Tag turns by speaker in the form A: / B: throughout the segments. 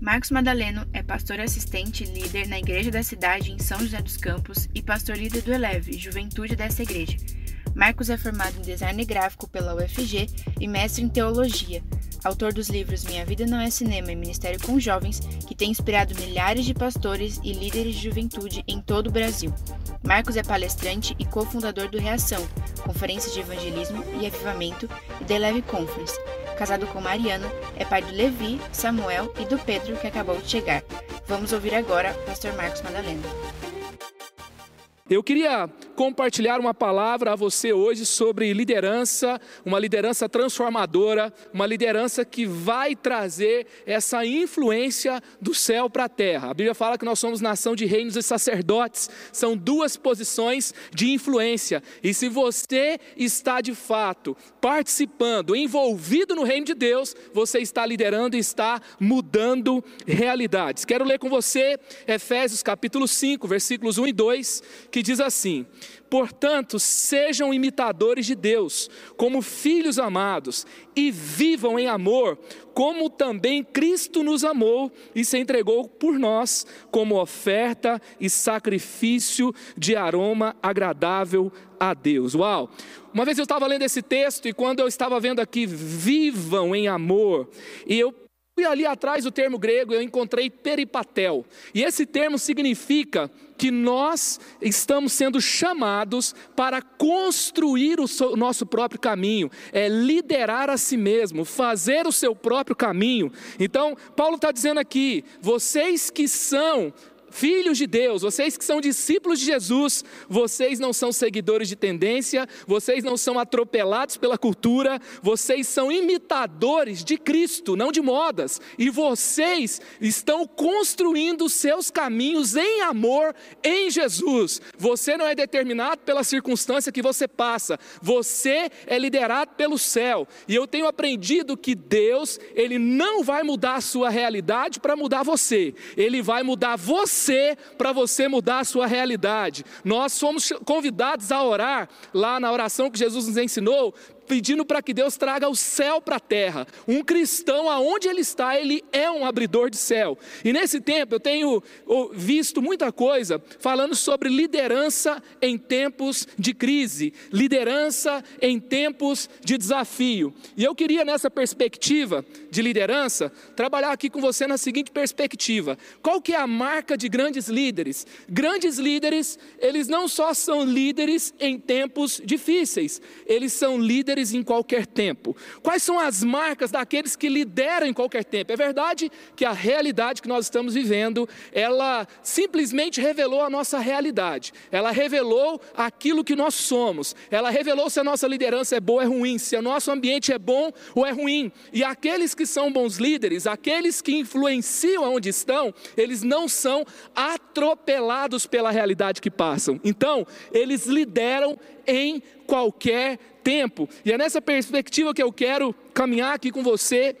A: Marcos Madaleno é pastor assistente e líder na igreja da cidade em São José dos Campos e pastor líder do Eleve, juventude dessa igreja. Marcos é formado em design gráfico pela UFG e mestre em teologia. Autor dos livros Minha Vida Não é Cinema e Ministério com Jovens, que tem inspirado milhares de pastores e líderes de juventude em todo o Brasil. Marcos é palestrante e cofundador do Reação, conferência de evangelismo e avivamento e The Leve Conference. Casado com Mariana, é pai do Levi, Samuel e do Pedro que acabou de chegar. Vamos ouvir agora o pastor Marcos Madalena.
B: Eu queria compartilhar uma palavra a você hoje sobre liderança, uma liderança transformadora, uma liderança que vai trazer essa influência do céu para a terra. A Bíblia fala que nós somos nação de reinos e sacerdotes, são duas posições de influência. E se você está de fato participando, envolvido no reino de Deus, você está liderando e está mudando realidades. Quero ler com você Efésios capítulo 5, versículos 1 e 2, que diz assim: Portanto, sejam imitadores de Deus, como filhos amados, e vivam em amor, como também Cristo nos amou e se entregou por nós, como oferta e sacrifício de aroma agradável a Deus. Uau! Uma vez eu estava lendo esse texto e quando eu estava vendo aqui, vivam em amor, e eu fui ali atrás do termo grego, eu encontrei peripatel. E esse termo significa que nós estamos sendo chamados para construir o nosso próprio caminho, é liderar a si mesmo, fazer o seu próprio caminho. Então, Paulo está dizendo aqui: vocês que são filhos de Deus, vocês que são discípulos de Jesus, vocês não são seguidores de tendência, vocês não são atropelados pela cultura, vocês são imitadores de Cristo, não de modas, e vocês estão construindo seus caminhos em amor em Jesus. Você não é determinado pela circunstância que você passa, você é liderado pelo céu. E eu tenho aprendido que Deus, ele não vai mudar a sua realidade para mudar você. Ele vai mudar você para você mudar a sua realidade. Nós somos convidados a orar lá na oração que Jesus nos ensinou, pedindo para que Deus traga o céu para a terra. Um cristão, aonde ele está, ele é um abridor de céu. E nesse tempo eu tenho visto muita coisa falando sobre liderança em tempos de crise, liderança em tempos de desafio. E eu queria, nessa perspectiva de liderança, trabalhar aqui com você na seguinte perspectiva: qual que é a marca de grandes líderes? Grandes líderes, eles não só são líderes em tempos difíceis, eles são líderes líderes em qualquer tempo. Quais são as marcas daqueles que lideram em qualquer tempo? É verdade que a realidade que nós estamos vivendo, ela simplesmente revelou a nossa realidade. Ela revelou aquilo que nós somos. Ela revelou se a nossa liderança é boa ou é ruim, se o nosso ambiente é bom ou é ruim. E aqueles que são bons líderes, aqueles que influenciam onde estão, eles não são atropelados pela realidade que passam. Então, eles lideram em qualquer tempo. E é nessa perspectiva que eu quero caminhar aqui com você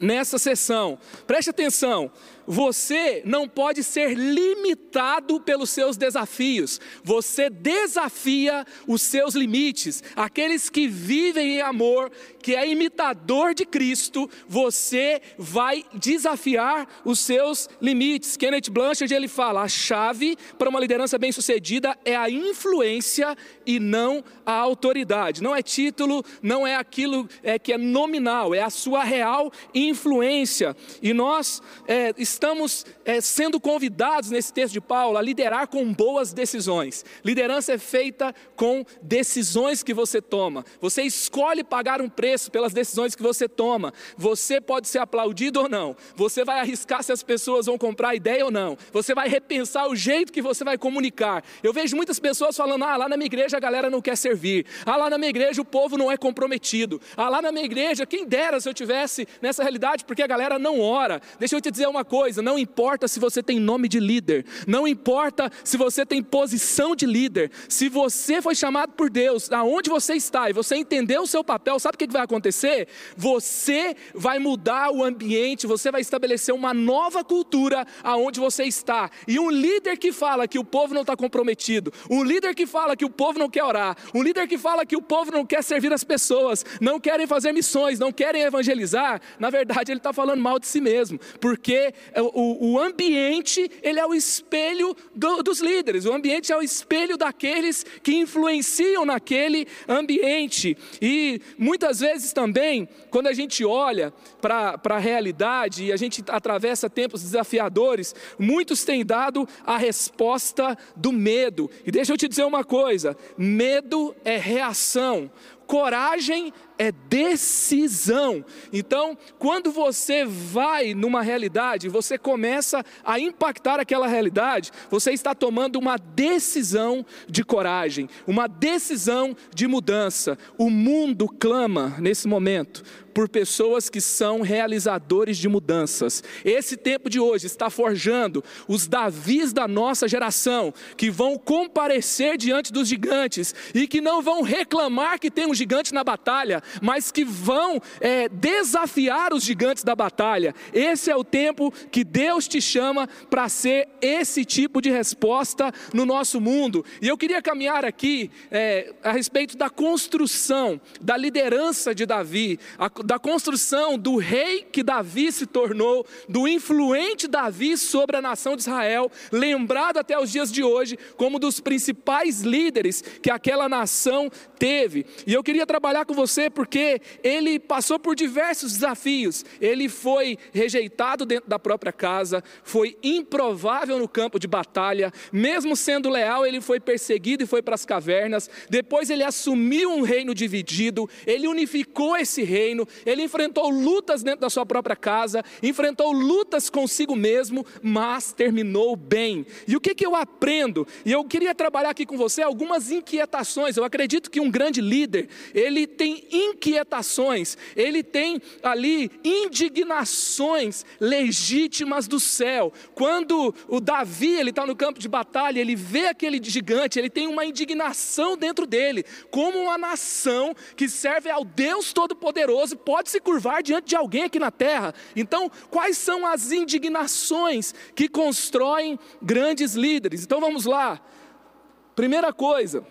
B: nessa sessão. Preste atenção. Você não pode ser limitado pelos seus desafios. Você desafia os seus limites. Aqueles que vivem em amor, que é imitador de Cristo, você vai desafiar os seus limites. Kenneth Blanchard ele fala: a chave para uma liderança bem-sucedida é a influência e não a autoridade. Não é título, não é aquilo é, que é nominal, é a sua real influência. E nós é, estamos estamos é, sendo convidados nesse texto de Paulo a liderar com boas decisões. Liderança é feita com decisões que você toma. Você escolhe pagar um preço pelas decisões que você toma. Você pode ser aplaudido ou não. Você vai arriscar se as pessoas vão comprar a ideia ou não. Você vai repensar o jeito que você vai comunicar. Eu vejo muitas pessoas falando: ah, lá na minha igreja a galera não quer servir. Ah, lá na minha igreja o povo não é comprometido. Ah, lá na minha igreja, quem dera se eu tivesse nessa realidade, porque a galera não ora. Deixa eu te dizer uma coisa coisa, não importa se você tem nome de líder, não importa se você tem posição de líder, se você foi chamado por Deus, aonde você está e você entendeu o seu papel, sabe o que vai acontecer? Você vai mudar o ambiente, você vai estabelecer uma nova cultura aonde você está. E um líder que fala que o povo não está comprometido, um líder que fala que o povo não quer orar, um líder que fala que o povo não quer servir as pessoas, não querem fazer missões, não querem evangelizar, na verdade ele está falando mal de si mesmo, porque o, o ambiente ele é o espelho do, dos líderes, o ambiente é o espelho daqueles que influenciam naquele ambiente. E muitas vezes também, quando a gente olha para a realidade e a gente atravessa tempos desafiadores, muitos têm dado a resposta do medo. E deixa eu te dizer uma coisa: medo é reação, coragem é decisão. Então, quando você vai numa realidade, você começa a impactar aquela realidade, você está tomando uma decisão de coragem, uma decisão de mudança. O mundo clama nesse momento por pessoas que são realizadores de mudanças. Esse tempo de hoje está forjando os Davis da nossa geração, que vão comparecer diante dos gigantes e que não vão reclamar que tem um gigante na batalha, mas que vão é, desafiar os gigantes da batalha. Esse é o tempo que Deus te chama para ser esse tipo de resposta no nosso mundo. E eu queria caminhar aqui é, a respeito da construção, da liderança de Davi, a, da construção do rei que Davi se tornou, do influente Davi sobre a nação de Israel, lembrado até os dias de hoje como dos principais líderes que aquela nação teve. E eu queria trabalhar com você porque ele passou por diversos desafios. Ele foi rejeitado dentro da própria casa, foi improvável no campo de batalha, mesmo sendo leal, ele foi perseguido e foi para as cavernas. Depois ele assumiu um reino dividido, ele unificou esse reino, ele enfrentou lutas dentro da sua própria casa, enfrentou lutas consigo mesmo, mas terminou bem. E o que, que eu aprendo? E eu queria trabalhar aqui com você algumas inquietações. Eu acredito que um grande líder, ele tem inquietações, ele tem ali indignações legítimas do céu. Quando o Davi ele está no campo de batalha, ele vê aquele gigante, ele tem uma indignação dentro dele, como uma nação que serve ao Deus Todo-Poderoso pode se curvar diante de alguém aqui na terra. Então, quais são as indignações que constroem grandes líderes? Então vamos lá. Primeira coisa,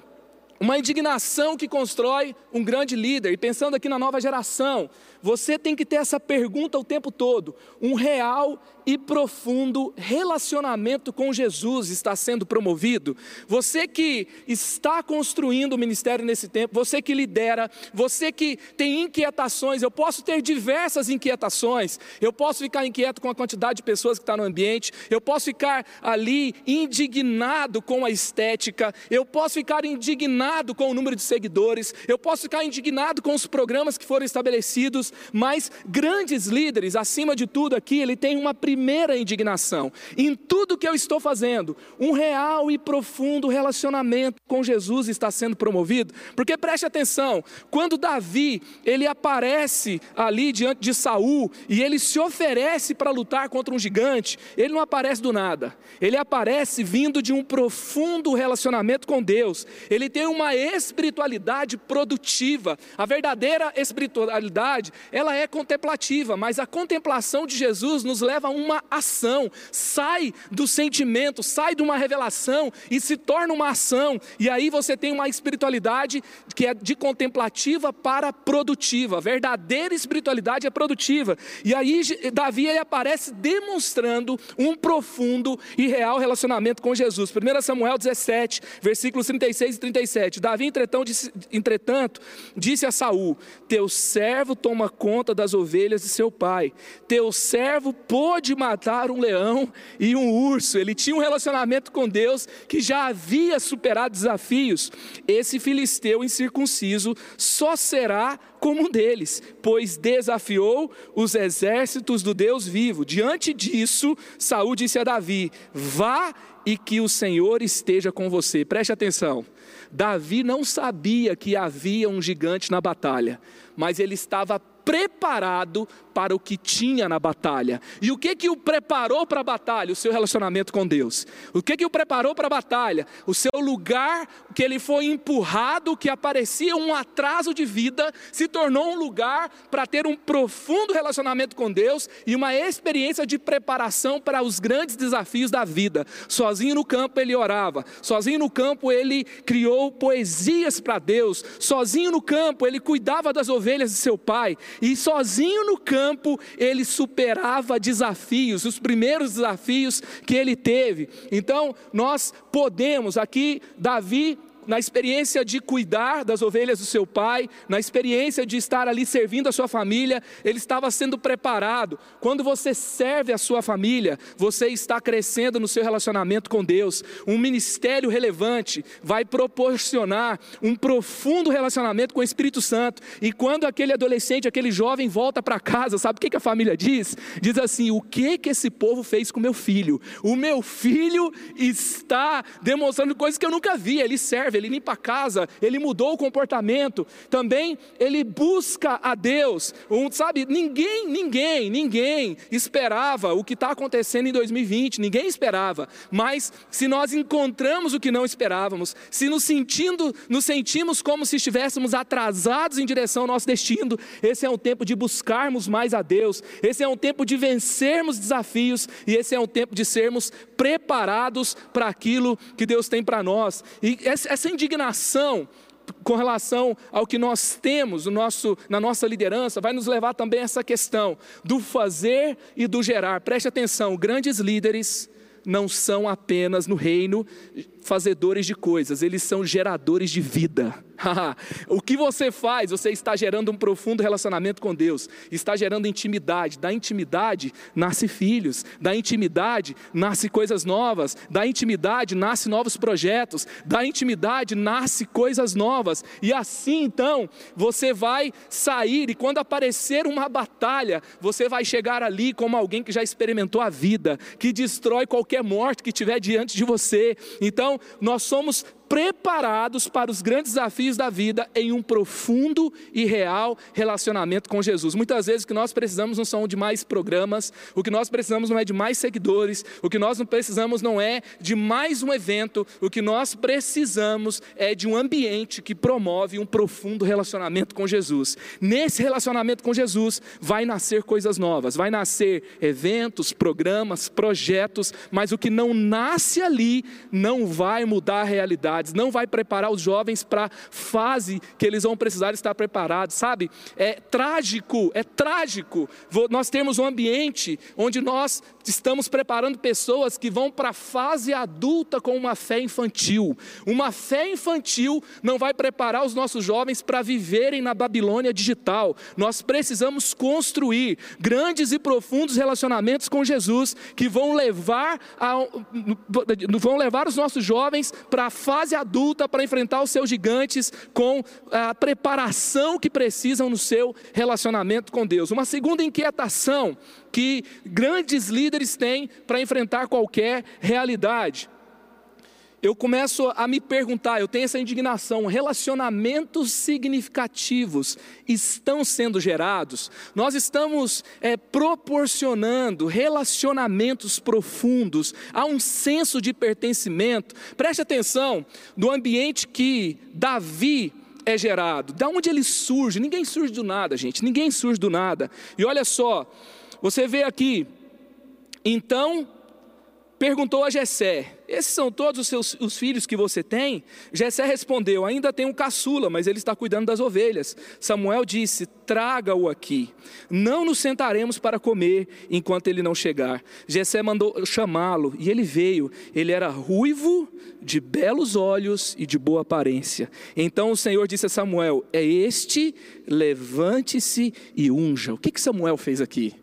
B: uma indignação que constrói um grande líder. E pensando aqui na nova geração, você tem que ter essa pergunta o tempo todo: um real e profundo relacionamento com Jesus está sendo promovido? Você que está construindo o ministério nesse tempo, você que lidera, você que tem inquietações, eu posso ter diversas inquietações, eu posso ficar inquieto com a quantidade de pessoas que está no ambiente, eu posso ficar ali indignado com a estética, eu posso ficar indignado com o número de seguidores, eu posso ficar indignado com os programas que foram estabelecidos, mas grandes líderes, acima de tudo aqui, ele tem uma primeira primeira indignação. Em tudo que eu estou fazendo, um real e profundo relacionamento com Jesus está sendo promovido. Porque preste atenção, quando Davi, ele aparece ali diante de Saul e ele se oferece para lutar contra um gigante, ele não aparece do nada. Ele aparece vindo de um profundo relacionamento com Deus. Ele tem uma espiritualidade produtiva. A verdadeira espiritualidade, ela é contemplativa, mas a contemplação de Jesus nos leva a um uma ação, sai do sentimento, sai de uma revelação e se torna uma ação. E aí você tem uma espiritualidade que é de contemplativa para produtiva. Verdadeira espiritualidade é produtiva. E aí Davi ele aparece demonstrando um profundo e real relacionamento com Jesus. 1 Samuel 17, versículos 36 e 37. Davi, entretanto, disse, entretanto, disse a Saul: Teu servo toma conta das ovelhas de seu pai. Teu servo pôde matar um leão e um urso. Ele tinha um relacionamento com Deus que já havia superado desafios. Esse filisteu incircunciso só será como um deles, pois desafiou os exércitos do Deus vivo. Diante disso, Saul disse a Davi: Vá e que o Senhor esteja com você. Preste atenção. Davi não sabia que havia um gigante na batalha, mas ele estava preparado para o que tinha na batalha. E o que que o preparou para a batalha? O seu relacionamento com Deus. O que que o preparou para a batalha? O seu lugar que ele foi empurrado, que aparecia um atraso de vida, se tornou um lugar para ter um profundo relacionamento com Deus e uma experiência de preparação para os grandes desafios da vida. Sozinho no campo ele orava, sozinho no campo ele criou poesias para Deus, sozinho no campo ele cuidava das ovelhas de seu pai e sozinho no campo ele superava desafios, os primeiros desafios que ele teve. Então, nós podemos aqui Davi na experiência de cuidar das ovelhas do seu pai, na experiência de estar ali servindo a sua família, ele estava sendo preparado. Quando você serve a sua família, você está crescendo no seu relacionamento com Deus. Um ministério relevante vai proporcionar um profundo relacionamento com o Espírito Santo. E quando aquele adolescente, aquele jovem volta para casa, sabe o que, que a família diz? Diz assim: o que que esse povo fez com meu filho? O meu filho está demonstrando coisas que eu nunca vi. Ele serve ele limpa a casa, ele mudou o comportamento. Também ele busca a Deus. Um, sabe, ninguém, ninguém, ninguém esperava o que está acontecendo em 2020, ninguém esperava. Mas se nós encontramos o que não esperávamos, se nos sentindo, nos sentimos como se estivéssemos atrasados em direção ao nosso destino, esse é um tempo de buscarmos mais a Deus. Esse é um tempo de vencermos desafios e esse é um tempo de sermos preparados para aquilo que Deus tem para nós. E essa indignação com relação ao que nós temos no nosso, na nossa liderança, vai nos levar também a essa questão do fazer e do gerar. Preste atenção: grandes líderes não são apenas no reino fazedores de coisas, eles são geradores de vida. o que você faz, você está gerando um profundo relacionamento com Deus, está gerando intimidade. Da intimidade nasce filhos, da intimidade nasce coisas novas, da intimidade nasce novos projetos, da intimidade nasce coisas novas. E assim então, você vai sair e quando aparecer uma batalha, você vai chegar ali como alguém que já experimentou a vida, que destrói qualquer morte que tiver diante de você. Então, nós somos preparados para os grandes desafios da vida em um profundo e real relacionamento com Jesus. Muitas vezes o que nós precisamos não são de mais programas, o que nós precisamos não é de mais seguidores, o que nós não precisamos não é de mais um evento, o que nós precisamos é de um ambiente que promove um profundo relacionamento com Jesus. Nesse relacionamento com Jesus vai nascer coisas novas, vai nascer eventos, programas, projetos, mas o que não nasce ali não vai mudar a realidade não vai preparar os jovens para a fase que eles vão precisar estar preparados, sabe? É trágico, é trágico nós temos um ambiente onde nós estamos preparando pessoas que vão para a fase adulta com uma fé infantil. Uma fé infantil não vai preparar os nossos jovens para viverem na Babilônia digital. Nós precisamos construir grandes e profundos relacionamentos com Jesus que vão levar, a, vão levar os nossos jovens para a fase adulta para enfrentar os seus gigantes com a preparação que precisam no seu relacionamento com Deus. Uma segunda inquietação que grandes líderes têm para enfrentar qualquer realidade. Eu começo a me perguntar, eu tenho essa indignação, relacionamentos significativos estão sendo gerados? Nós estamos é, proporcionando relacionamentos profundos, a um senso de pertencimento. Preste atenção no ambiente que Davi é gerado, da onde ele surge. Ninguém surge do nada, gente, ninguém surge do nada. E olha só, você vê aqui, então perguntou a Jessé: Esses são todos os seus os filhos que você tem? Jessé respondeu: Ainda tenho um caçula, mas ele está cuidando das ovelhas. Samuel disse: Traga-o aqui. Não nos sentaremos para comer enquanto ele não chegar. Jessé mandou chamá-lo e ele veio. Ele era ruivo, de belos olhos e de boa aparência. Então o Senhor disse a Samuel: É este, levante-se e unja. O que que Samuel fez aqui?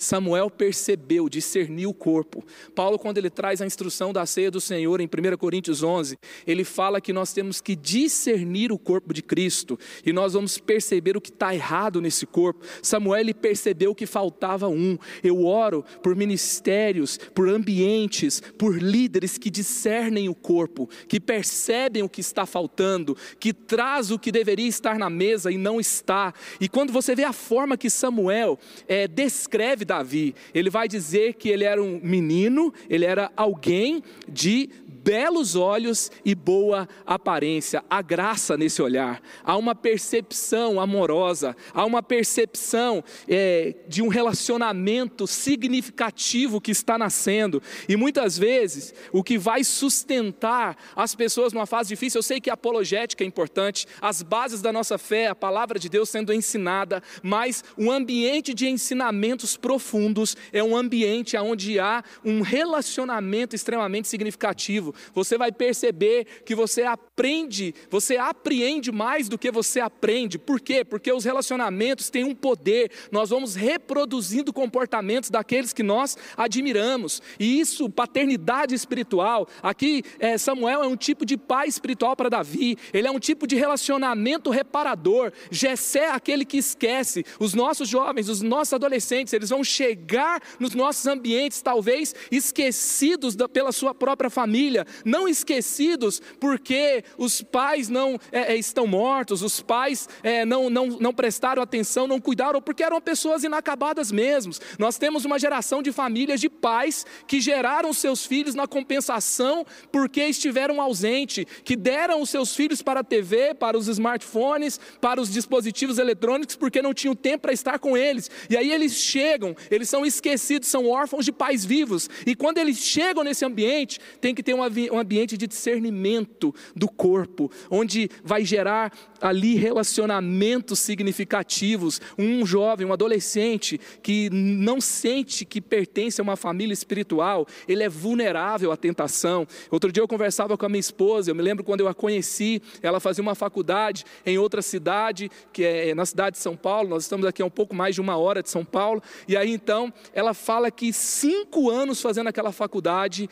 B: Samuel percebeu, discerniu o corpo. Paulo, quando ele traz a instrução da ceia do Senhor em 1 Coríntios 11, ele fala que nós temos que discernir o corpo de Cristo e nós vamos perceber o que está errado nesse corpo. Samuel ele percebeu que faltava um. Eu oro por ministérios, por ambientes, por líderes que discernem o corpo, que percebem o que está faltando, que traz o que deveria estar na mesa e não está. E quando você vê a forma que Samuel é, descreve Davi. Ele vai dizer que ele era um menino, ele era alguém de belos olhos e boa aparência. Há graça nesse olhar, há uma percepção amorosa, há uma percepção é, de um relacionamento significativo que está nascendo. E muitas vezes, o que vai sustentar as pessoas numa fase difícil, eu sei que a apologética é importante, as bases da nossa fé, a palavra de Deus sendo ensinada, mas um ambiente de ensinamentos profundos é um ambiente onde há um relacionamento extremamente significativo você vai perceber que você aprende, você apreende mais do que você aprende. Por quê? Porque os relacionamentos têm um poder. Nós vamos reproduzindo comportamentos daqueles que nós admiramos. E isso, paternidade espiritual. Aqui, é, Samuel é um tipo de pai espiritual para Davi. Ele é um tipo de relacionamento reparador. Jessé é aquele que esquece. Os nossos jovens, os nossos adolescentes, eles vão chegar nos nossos ambientes, talvez esquecidos da, pela sua própria família não esquecidos porque os pais não é, é, estão mortos, os pais é, não, não, não prestaram atenção, não cuidaram, porque eram pessoas inacabadas mesmo. Nós temos uma geração de famílias de pais que geraram seus filhos na compensação porque estiveram ausentes, que deram os seus filhos para a TV, para os smartphones, para os dispositivos eletrônicos, porque não tinham tempo para estar com eles. E aí eles chegam, eles são esquecidos, são órfãos de pais vivos. E quando eles chegam nesse ambiente, tem que ter um ambiente de discernimento do corpo, onde vai gerar ali relacionamentos significativos. Um jovem, um adolescente que não sente que pertence a uma família espiritual, ele é vulnerável à tentação. Outro dia eu conversava com a minha esposa, eu me lembro quando eu a conheci, ela fazia uma faculdade em outra cidade, que é na cidade de São Paulo, nós estamos aqui a um pouco mais de uma hora de São Paulo, e aí então ela fala que cinco anos fazendo aquela faculdade,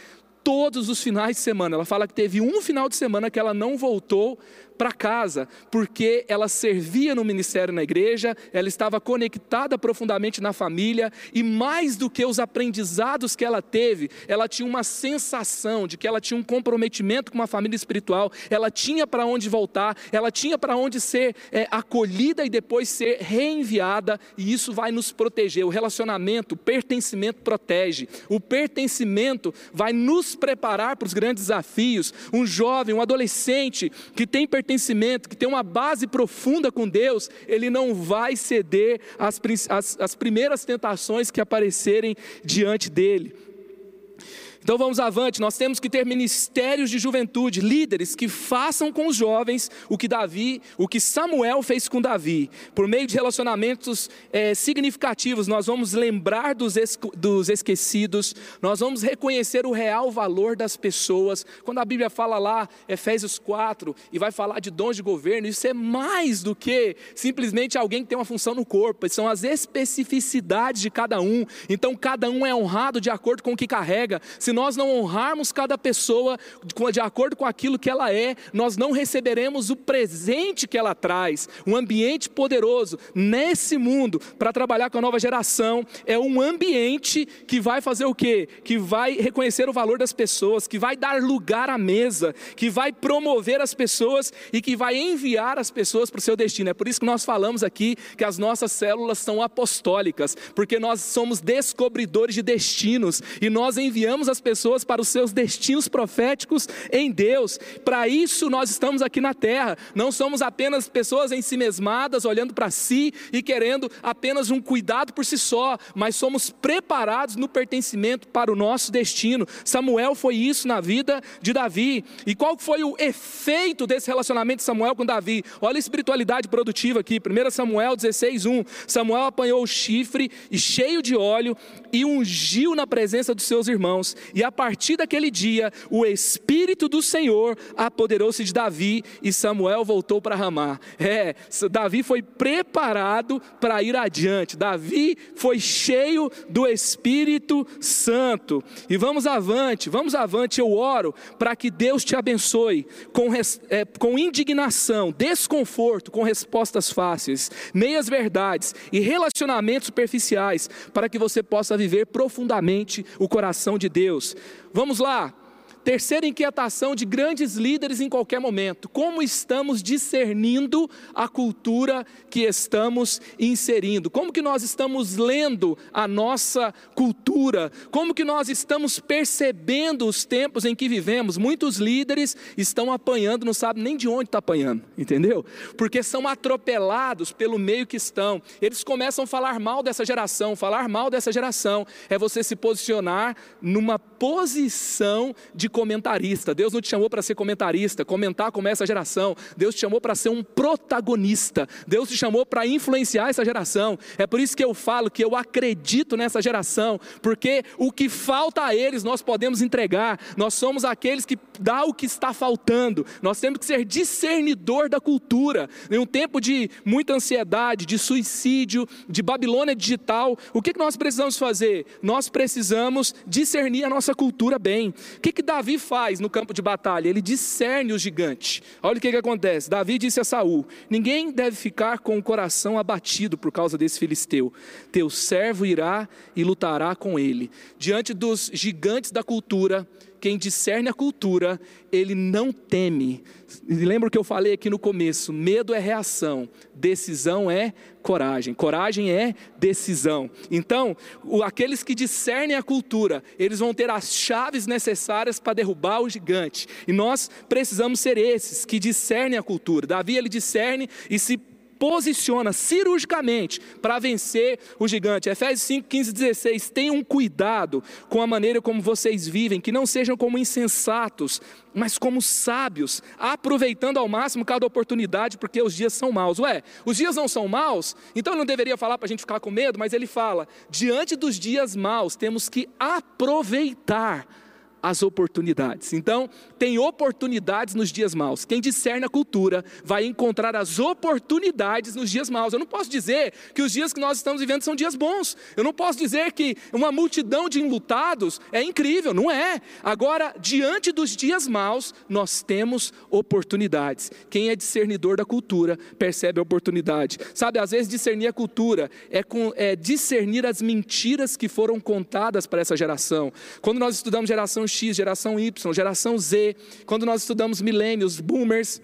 B: todos os finais de semana. Ela fala que teve um final de semana que ela não voltou para casa, porque ela servia no ministério na igreja, ela estava conectada profundamente na família, e mais do que os aprendizados que ela teve, ela tinha uma sensação de que ela tinha um comprometimento com uma família espiritual, ela tinha para onde voltar, ela tinha para onde ser é, acolhida e depois ser reenviada, e isso vai nos proteger. O relacionamento, o pertencimento protege, o pertencimento vai nos preparar para os grandes desafios. Um jovem, um adolescente que tem pertencimento, que tem uma base profunda com Deus, ele não vai ceder às, às, às primeiras tentações que aparecerem diante dele. Então vamos avante, nós temos que ter ministérios de juventude, líderes que façam com os jovens o que Davi, o que Samuel fez com Davi. Por meio de relacionamentos é, significativos, nós vamos lembrar dos, es, dos esquecidos, nós vamos reconhecer o real valor das pessoas. Quando a Bíblia fala lá, Efésios 4, e vai falar de dons de governo, isso é mais do que simplesmente alguém que tem uma função no corpo, são as especificidades de cada um. Então cada um é honrado de acordo com o que carrega. Se nós não honrarmos cada pessoa de acordo com aquilo que ela é, nós não receberemos o presente que ela traz. Um ambiente poderoso nesse mundo para trabalhar com a nova geração é um ambiente que vai fazer o quê? Que vai reconhecer o valor das pessoas, que vai dar lugar à mesa, que vai promover as pessoas e que vai enviar as pessoas para o seu destino. É por isso que nós falamos aqui que as nossas células são apostólicas, porque nós somos descobridores de destinos e nós enviamos as pessoas para os seus destinos proféticos em Deus. Para isso nós estamos aqui na terra. Não somos apenas pessoas em si mesmadas, olhando para si e querendo apenas um cuidado por si só, mas somos preparados no pertencimento para o nosso destino. Samuel foi isso na vida de Davi. E qual foi o efeito desse relacionamento de Samuel com Davi? Olha a espiritualidade produtiva aqui, 1 Samuel 16, 1. Samuel apanhou o chifre e cheio de óleo e ungiu na presença dos seus irmãos E a partir daquele dia, o Espírito do Senhor apoderou-se de Davi e Samuel voltou para Ramá. É, Davi foi preparado para ir adiante. Davi foi cheio do Espírito Santo. E vamos avante, vamos avante. Eu oro para que Deus te abençoe com, é, com indignação, desconforto, com respostas fáceis, meias verdades e relacionamentos superficiais, para que você possa viver profundamente o coração de Deus. Vamos lá. Terceira inquietação de grandes líderes em qualquer momento: como estamos discernindo a cultura que estamos inserindo? Como que nós estamos lendo a nossa cultura? Como que nós estamos percebendo os tempos em que vivemos? Muitos líderes estão apanhando, não sabem nem de onde está apanhando, entendeu? Porque são atropelados pelo meio que estão. Eles começam a falar mal dessa geração. Falar mal dessa geração é você se posicionar numa posição de comentarista. Deus não te chamou para ser comentarista, comentar como é essa geração. Deus te chamou para ser um protagonista. Deus te chamou para influenciar essa geração. É por isso que eu falo que eu acredito nessa geração, porque o que falta a eles nós podemos entregar. Nós somos aqueles que dá o que está faltando. Nós temos que ser discernidor da cultura. Em um tempo de muita ansiedade, de suicídio, de Babilônia digital, o que nós precisamos fazer? Nós precisamos discernir a nossa cultura bem. O que, que Davi Davi faz no campo de batalha? Ele discerne o gigante. Olha o que, que acontece. Davi disse a Saul: Ninguém deve ficar com o coração abatido por causa desse filisteu. Teu servo irá e lutará com ele. Diante dos gigantes da cultura, quem discerne a cultura, ele não teme. Lembra o que eu falei aqui no começo? Medo é reação, decisão é coragem. Coragem é decisão. Então, aqueles que discernem a cultura, eles vão ter as chaves necessárias para derrubar o gigante. E nós precisamos ser esses que discernem a cultura. Davi ele discerne e se posiciona cirurgicamente para vencer o gigante. Efésios 5, 15 16. Tenham cuidado com a maneira como vocês vivem, que não sejam como insensatos, mas como sábios, aproveitando ao máximo cada oportunidade, porque os dias são maus. Ué, os dias não são maus? Então ele não deveria falar para a gente ficar com medo, mas ele fala: diante dos dias maus, temos que aproveitar as oportunidades. Então, tem oportunidades nos dias maus. Quem discerne a cultura vai encontrar as oportunidades nos dias maus. Eu não posso dizer que os dias que nós estamos vivendo são dias bons. Eu não posso dizer que uma multidão de enlutados é incrível, não é. Agora, diante dos dias maus, nós temos oportunidades. Quem é discernidor da cultura percebe a oportunidade. Sabe, às vezes discernir a cultura é, com, é discernir as mentiras que foram contadas para essa geração. Quando nós estudamos geração X, geração Y, geração Z, quando nós estudamos milênios, boomers,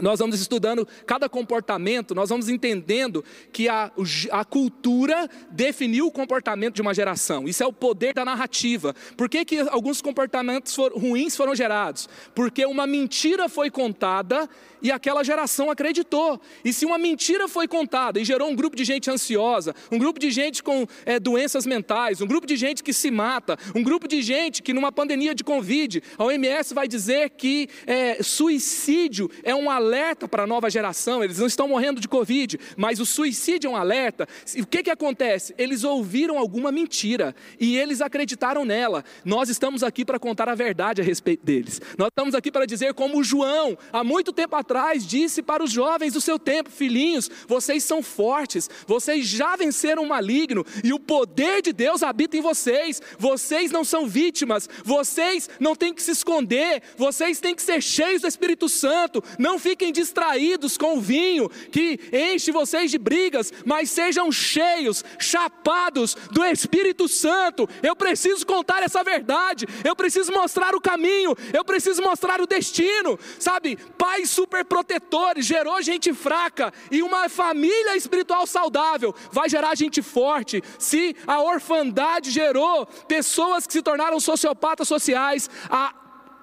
B: nós vamos estudando cada comportamento, nós vamos entendendo que a, a cultura definiu o comportamento de uma geração. Isso é o poder da narrativa. Por que, que alguns comportamentos for, ruins foram gerados? Porque uma mentira foi contada e aquela geração acreditou. E se uma mentira foi contada e gerou um grupo de gente ansiosa, um grupo de gente com é, doenças mentais, um grupo de gente que se mata, um grupo de gente que numa pandemia de Covid, a OMS vai dizer que é, suicídio é um alerta para a nova geração, eles não estão morrendo de Covid, mas o suicídio é um alerta. O que, que acontece? Eles ouviram alguma mentira e eles acreditaram nela. Nós estamos aqui para contar a verdade a respeito deles. Nós estamos aqui para dizer como João, há muito tempo atrás, disse para os jovens do seu tempo: Filhinhos, vocês são fortes, vocês já venceram o maligno e o poder de Deus habita em vocês. Vocês não são vítimas, vocês não têm que se esconder, vocês têm que ser cheios do Espírito Santo. Não fiquem distraídos com o vinho que enche vocês de brigas, mas sejam cheios, chapados do Espírito Santo. Eu preciso contar essa verdade, eu preciso mostrar o caminho, eu preciso mostrar o destino. Sabe, pais superprotetores gerou gente fraca e uma família espiritual saudável vai gerar gente forte. Se a orfandade gerou pessoas que se tornaram sociopatas sociais, a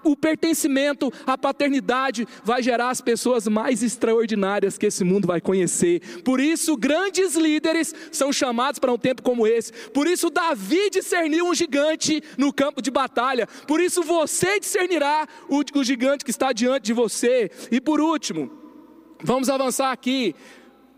B: o pertencimento, a paternidade vai gerar as pessoas mais extraordinárias que esse mundo vai conhecer. Por isso, grandes líderes são chamados para um tempo como esse. Por isso, Davi discerniu um gigante no campo de batalha. Por isso, você discernirá o, o gigante que está diante de você. E por último, vamos avançar aqui.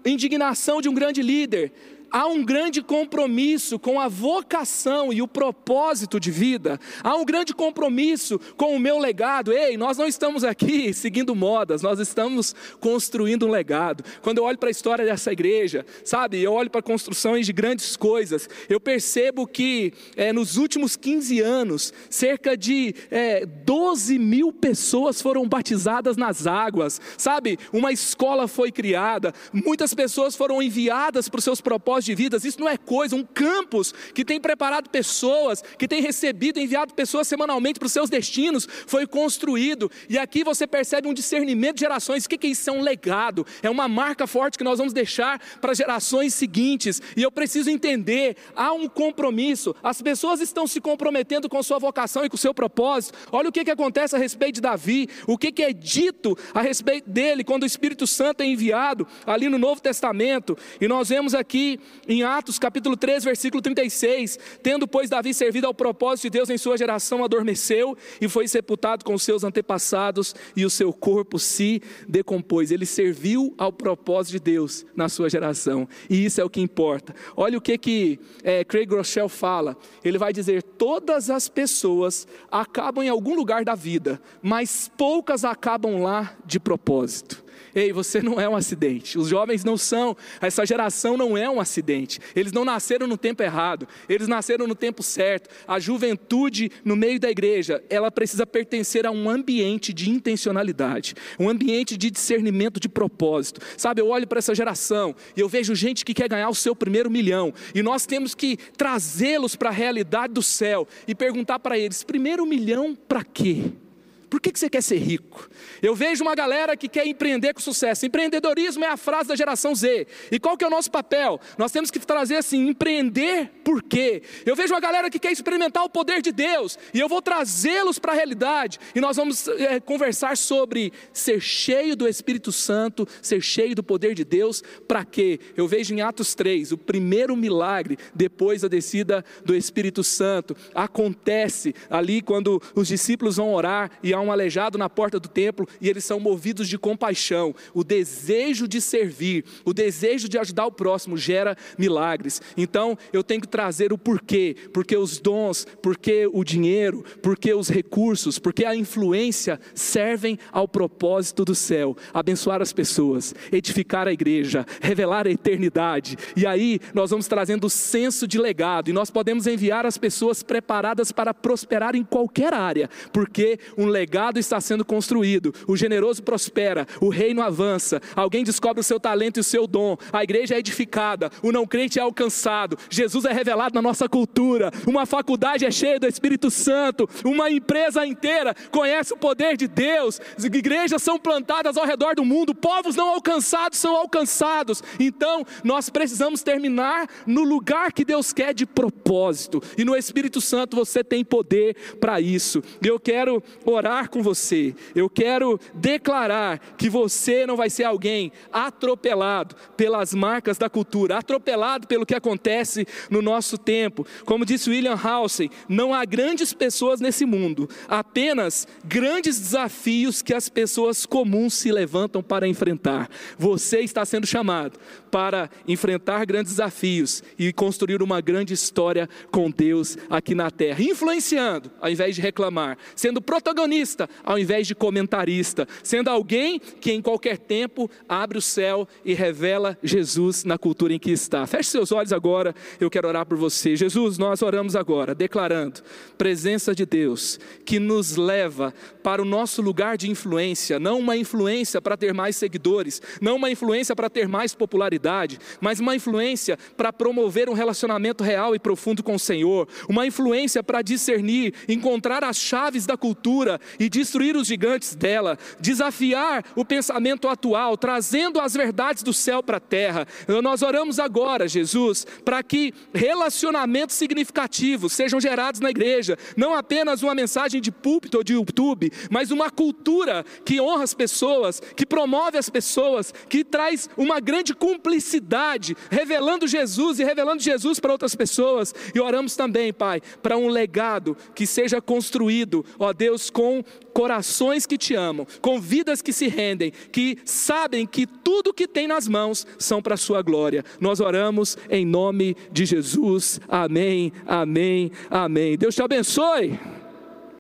B: Indignação de um grande líder há um grande compromisso com a vocação e o propósito de vida, há um grande compromisso com o meu legado. Ei, nós não estamos aqui seguindo modas, nós estamos construindo um legado. Quando eu olho para a história dessa igreja, sabe, eu olho para construções de grandes coisas, eu percebo que é, nos últimos 15 anos, cerca de é, 12 mil pessoas foram batizadas nas águas, sabe, uma escola foi criada, muitas pessoas foram enviadas para os seus propósitos de vidas, isso não é coisa, um campus que tem preparado pessoas, que tem recebido, enviado pessoas semanalmente para os seus destinos, foi construído, e aqui você percebe um discernimento de gerações, o que, que isso? É um legado, é uma marca forte que nós vamos deixar para gerações seguintes, e eu preciso entender, há um compromisso, as pessoas estão se comprometendo com sua vocação e com seu propósito, olha o que, que acontece a respeito de Davi, o que, que é dito a respeito dele, quando o Espírito Santo é enviado ali no Novo Testamento, e nós vemos aqui em Atos capítulo 3, versículo 36, tendo pois Davi servido ao propósito de Deus em sua geração, adormeceu e foi sepultado com seus antepassados e o seu corpo se decompôs. Ele serviu ao propósito de Deus na sua geração e isso é o que importa. Olha o que que é, Craig Rochelle fala. Ele vai dizer: todas as pessoas acabam em algum lugar da vida, mas poucas acabam lá de propósito. Ei, você não é um acidente. Os jovens não são, essa geração não é um acidente. Eles não nasceram no tempo errado, eles nasceram no tempo certo. A juventude no meio da igreja, ela precisa pertencer a um ambiente de intencionalidade, um ambiente de discernimento de propósito. Sabe, eu olho para essa geração e eu vejo gente que quer ganhar o seu primeiro milhão, e nós temos que trazê-los para a realidade do céu e perguntar para eles: primeiro milhão para quê? Por que, que você quer ser rico? Eu vejo uma galera que quer empreender com sucesso. Empreendedorismo é a frase da geração Z. E qual que é o nosso papel? Nós temos que trazer assim, empreender por quê? Eu vejo uma galera que quer experimentar o poder de Deus. E eu vou trazê-los para a realidade. E nós vamos é, conversar sobre ser cheio do Espírito Santo, ser cheio do poder de Deus. Para quê? Eu vejo em Atos 3, o primeiro milagre depois da descida do Espírito Santo. Acontece ali quando os discípulos vão orar e há um aleijado na porta do templo e eles são movidos de compaixão. O desejo de servir, o desejo de ajudar o próximo gera milagres. Então eu tenho que trazer o porquê, porque os dons, porque o dinheiro, porque os recursos, porque a influência servem ao propósito do céu, abençoar as pessoas, edificar a igreja, revelar a eternidade. E aí nós vamos trazendo o senso de legado e nós podemos enviar as pessoas preparadas para prosperar em qualquer área, porque um legado legado está sendo construído, o generoso prospera, o reino avança, alguém descobre o seu talento e o seu dom, a igreja é edificada, o não crente é alcançado, Jesus é revelado na nossa cultura, uma faculdade é cheia do Espírito Santo, uma empresa inteira conhece o poder de Deus, igrejas são plantadas ao redor do mundo, povos não alcançados são alcançados, então nós precisamos terminar no lugar que Deus quer de propósito, e no Espírito Santo você tem poder para isso. Eu quero orar orar com você, eu quero declarar que você não vai ser alguém atropelado pelas marcas da cultura, atropelado pelo que acontece no nosso tempo. Como disse William Halsey, não há grandes pessoas nesse mundo, apenas grandes desafios que as pessoas comuns se levantam para enfrentar. Você está sendo chamado para enfrentar grandes desafios e construir uma grande história com Deus aqui na terra, influenciando ao invés de reclamar, sendo protagonista ao invés de comentarista, sendo alguém que em qualquer tempo abre o céu e revela Jesus na cultura em que está. Feche seus olhos agora, eu quero orar por você. Jesus, nós oramos agora, declarando presença de Deus que nos leva para o nosso lugar de influência, não uma influência para ter mais seguidores, não uma influência para ter mais popularidade mas uma influência para promover um relacionamento real e profundo com o Senhor, uma influência para discernir, encontrar as chaves da cultura e destruir os gigantes dela, desafiar o pensamento atual, trazendo as verdades do céu para a terra. Nós oramos agora, Jesus, para que relacionamentos significativos sejam gerados na igreja, não apenas uma mensagem de púlpito ou de YouTube, mas uma cultura que honra as pessoas, que promove as pessoas, que traz uma grande cumplicidade revelando Jesus e revelando Jesus para outras pessoas. E oramos também, Pai, para um legado que seja construído, ó Deus, com corações que te amam, com vidas que se rendem, que sabem que tudo que tem nas mãos são para a sua glória. Nós oramos em nome de Jesus. Amém, amém, amém. Deus te abençoe.